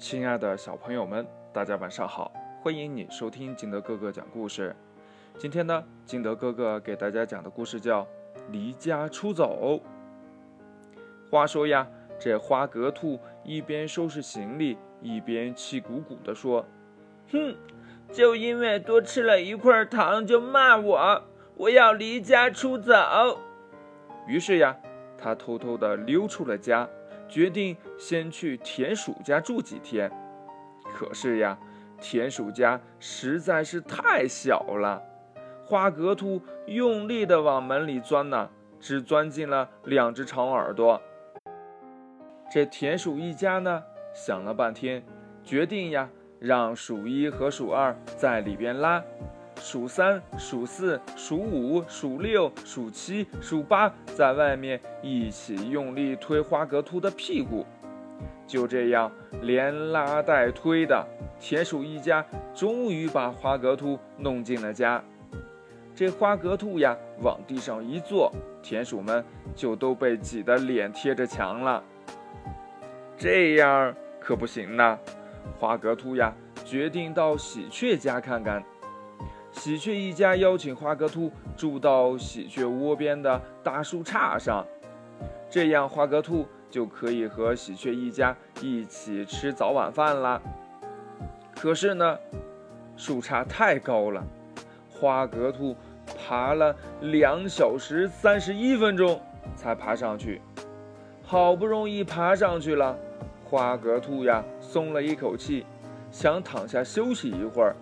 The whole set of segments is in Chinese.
亲爱的小朋友们，大家晚上好！欢迎你收听金德哥哥讲故事。今天呢，金德哥哥给大家讲的故事叫《离家出走》。话说呀，这花格兔一边收拾行李，一边气鼓鼓地说：“哼，就因为多吃了一块糖就骂我，我要离家出走。”于是呀，他偷偷地溜出了家。决定先去田鼠家住几天，可是呀，田鼠家实在是太小了，花格兔用力的往门里钻呢，只钻进了两只长耳朵。这田鼠一家呢，想了半天，决定呀，让鼠一和鼠二在里边拉。数三、数四、数五、数六、数七、数八，在外面一起用力推花格兔的屁股。就这样，连拉带推的，田鼠一家终于把花格兔弄进了家。这花格兔呀，往地上一坐，田鼠们就都被挤得脸贴着墙了。这样可不行呐！花格兔呀，决定到喜鹊家看看。喜鹊一家邀请花格兔住到喜鹊窝边的大树杈上，这样花格兔就可以和喜鹊一家一起吃早晚饭了。可是呢，树杈太高了，花格兔爬了两小时三十一分钟才爬上去。好不容易爬上去了，花格兔呀松了一口气，想躺下休息一会儿。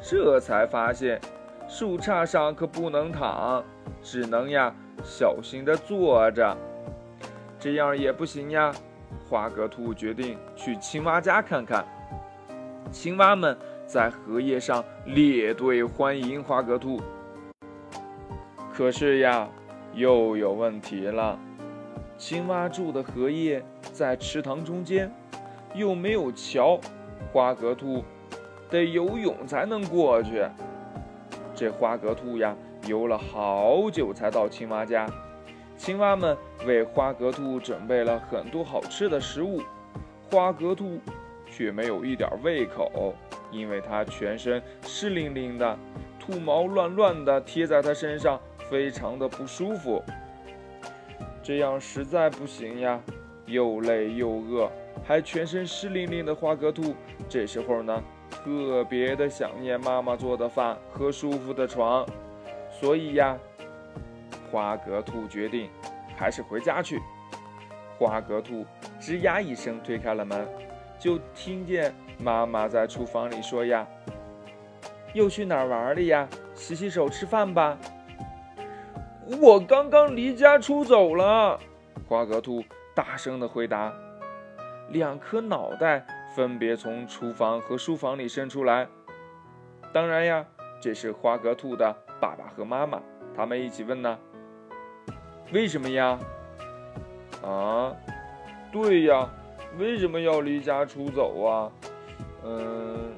这才发现，树杈上可不能躺，只能呀小心地坐着。这样也不行呀。花格兔决定去青蛙家看看。青蛙们在荷叶上列队欢迎花格兔。可是呀，又有问题了。青蛙住的荷叶在池塘中间，又没有桥。花格兔。得游泳才能过去。这花格兔呀，游了好久才到青蛙家。青蛙们为花格兔准备了很多好吃的食物，花格兔却没有一点胃口，因为它全身湿淋淋的，兔毛乱乱的贴在它身上，非常的不舒服。这样实在不行呀，又累又饿，还全身湿淋淋的花格兔，这时候呢？特别的想念妈妈做的饭和舒服的床，所以呀，花格兔决定还是回家去。花格兔吱呀一声推开了门，就听见妈妈在厨房里说：“呀，又去哪儿玩了呀？洗洗手，吃饭吧。”我刚刚离家出走了。花格兔大声的回答。两颗脑袋。分别从厨房和书房里伸出来。当然呀，这是花格兔的爸爸和妈妈，他们一起问呢：“为什么呀？”啊，对呀，为什么要离家出走啊？嗯，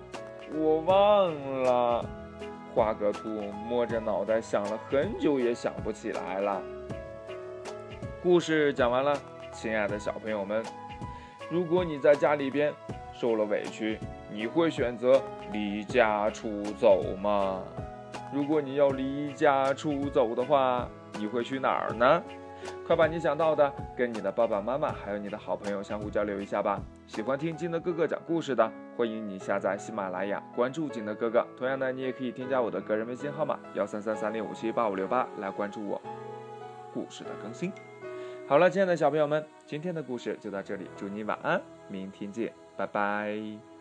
我忘了。花格兔摸着脑袋想了很久，也想不起来了。故事讲完了，亲爱的小朋友们，如果你在家里边。受了委屈，你会选择离家出走吗？如果你要离家出走的话，你会去哪儿呢？快把你想到的跟你的爸爸妈妈还有你的好朋友相互交流一下吧。喜欢听金德哥哥讲故事的，欢迎你下载喜马拉雅，关注金德哥哥。同样的，你也可以添加我的个人微信号码幺三三三零五七八五六八来关注我故事的更新。好了，亲爱的小朋友们，今天的故事就到这里，祝你晚安，明天见。拜拜。